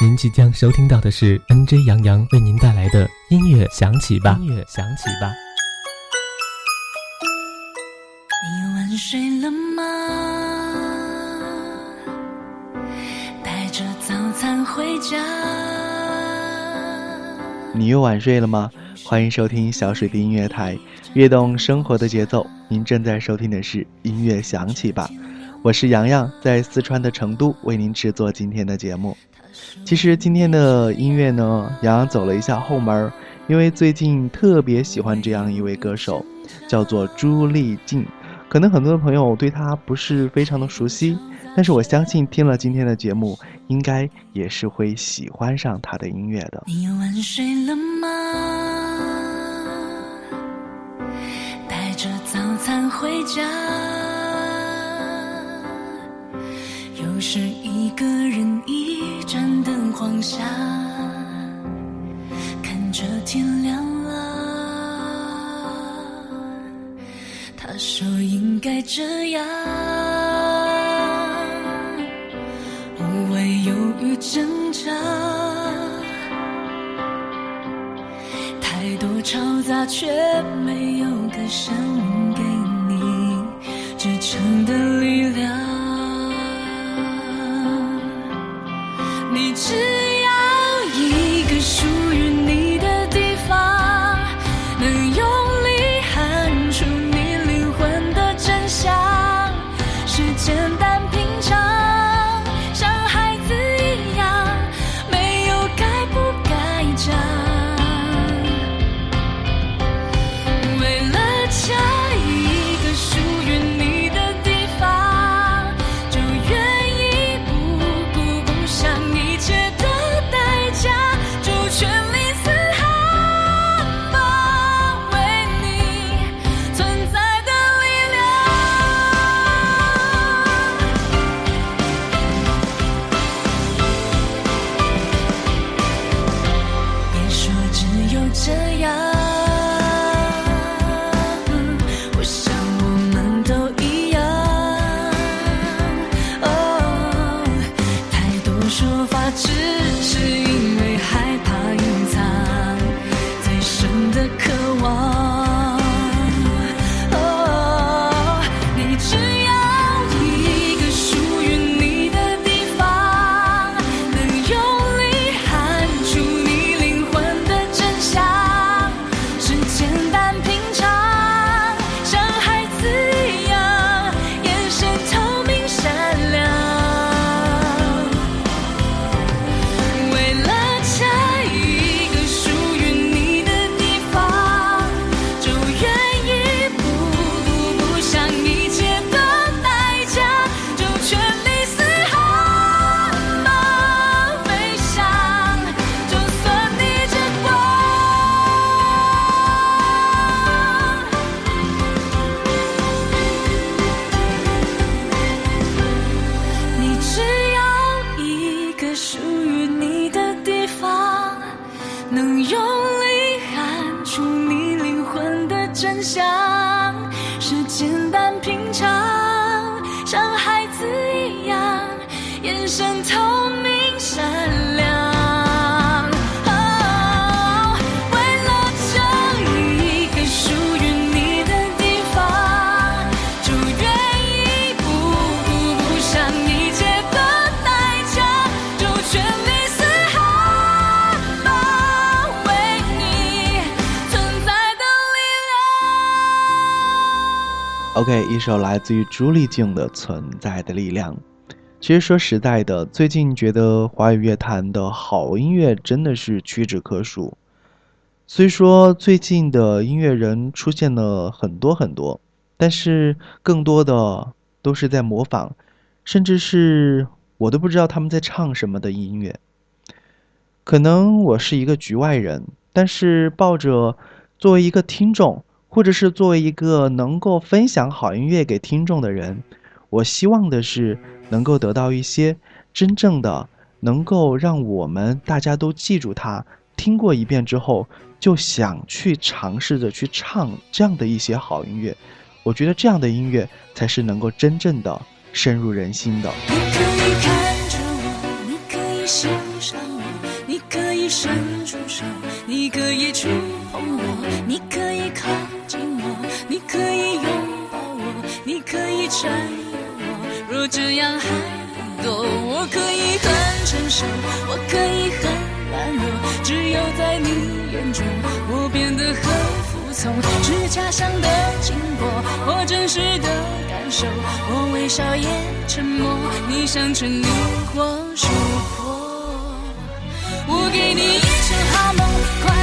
您即将收听到的是 NJ 杨洋为您带来的音乐响起吧。音乐响起吧。你晚睡了吗？带着早餐回家。你又晚睡了吗？欢迎收听小水的音乐台，跃动生活的节奏。您正在收听的是音乐响起吧。我是洋洋，在四川的成都为您制作今天的节目。其实今天的音乐呢，洋洋走了一下后门，因为最近特别喜欢这样一位歌手，叫做朱丽静。可能很多的朋友对她不是非常的熟悉，但是我相信听了今天的节目，应该也是会喜欢上她的音乐的。你晚睡了吗？带着早餐回家。是一个人一盏灯晃下，看着天亮了。他说应该这样，无谓犹豫挣扎，太多嘈杂却没有歌声 OK，一首来自于朱丽静的《存在的力量》。其实说实在的，最近觉得华语乐坛的好音乐真的是屈指可数。虽说最近的音乐人出现了很多很多，但是更多的都是在模仿，甚至是我都不知道他们在唱什么的音乐。可能我是一个局外人，但是抱着作为一个听众。或者是作为一个能够分享好音乐给听众的人我希望的是能够得到一些真正的能够让我们大家都记住它听过一遍之后就想去尝试着去唱这样的一些好音乐。我觉得这样的音乐才是能够真正的深入人心的你可以看着我你可以你可以伸出手你可以触碰我你可可以占有我，若这样还不够，我可以很成熟，我可以很软弱，只有在你眼中我变得很服从，是假象的经过，或真实的感受，我微笑也沉默，你想成你或是我，我给你一场好梦，快。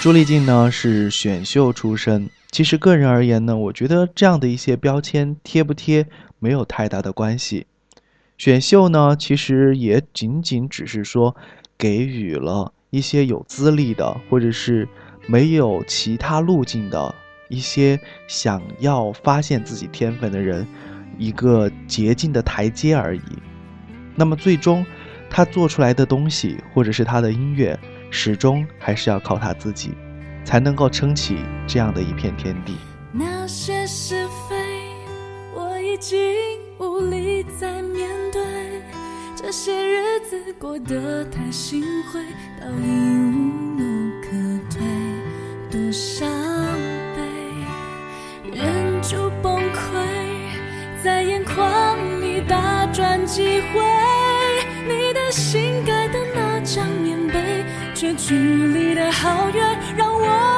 朱丽静呢，是选秀出身。其实个人而言呢，我觉得这样的一些标签贴不贴没有太大的关系。选秀呢，其实也仅仅只是说给予了一些有资历的，或者是没有其他路径的一些想要发现自己天分的人一个捷径的台阶而已。那么最终他做出来的东西，或者是他的音乐。始终还是要靠他自己，才能够撑起这样的一片天地。那些是非，我已经无力再面对。这些日子过得太心灰，倒已无路可退，多伤悲，忍住崩溃，在眼眶里打转几回，你的心更。这距离的好远让我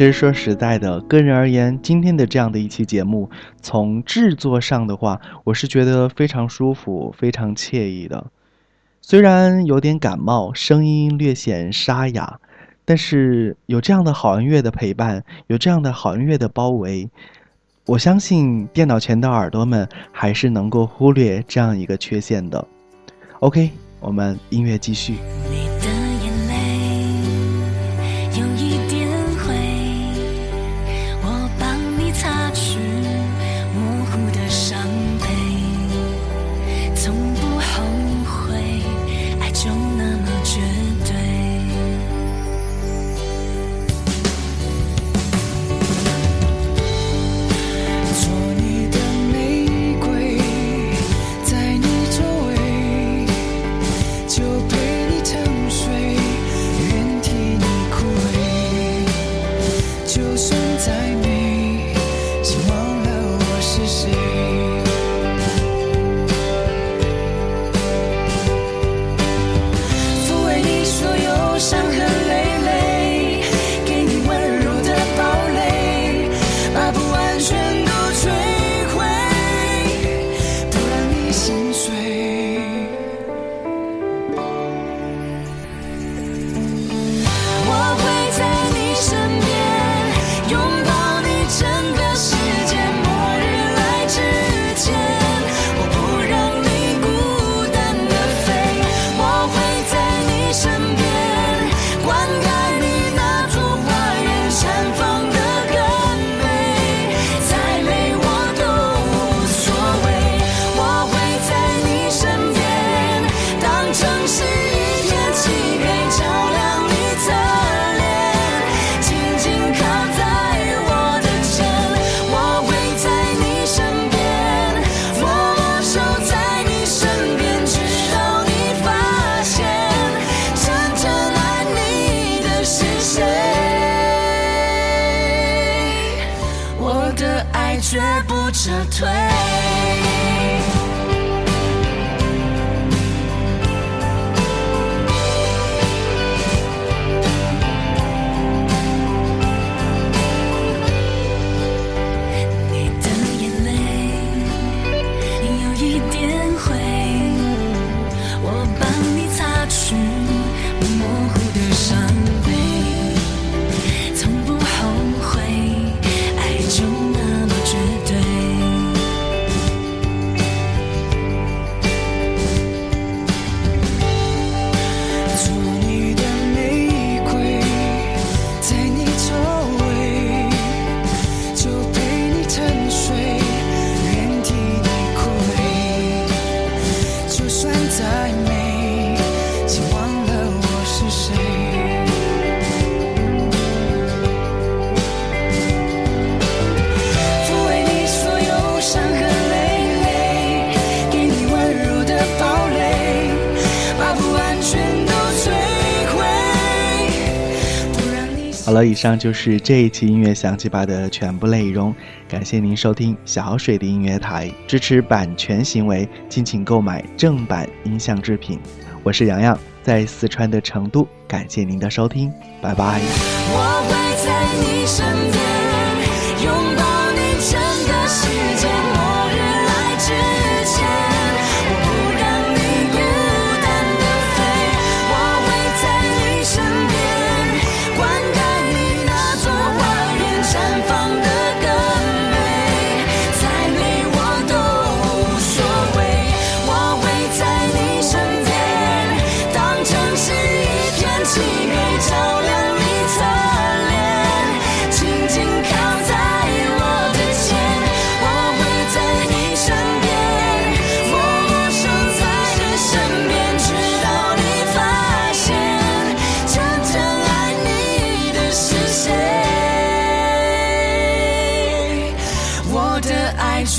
其实说实在的个人而言今天的这样的一期节目从制作上的话我是觉得非常舒服非常惬意的。虽然有点感冒声音略显沙哑但是有这样的好音乐的陪伴有这样的好音乐的包围我相信电脑前的耳朵们还是能够忽略这样一个缺陷的。Ok 我们音乐继续。就那么。我的爱，绝不撤退。好了以上就是这一期音乐响起吧的全部内容感谢您收听。小水的音乐台支持版权行为敬请购买正版音像制品。我是洋洋在四川的成都感谢您的收听拜拜。我会在你身边。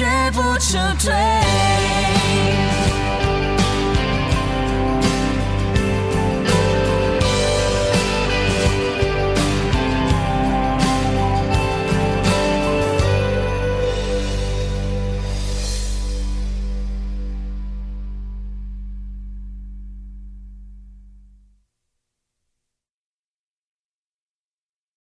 绝不撤退。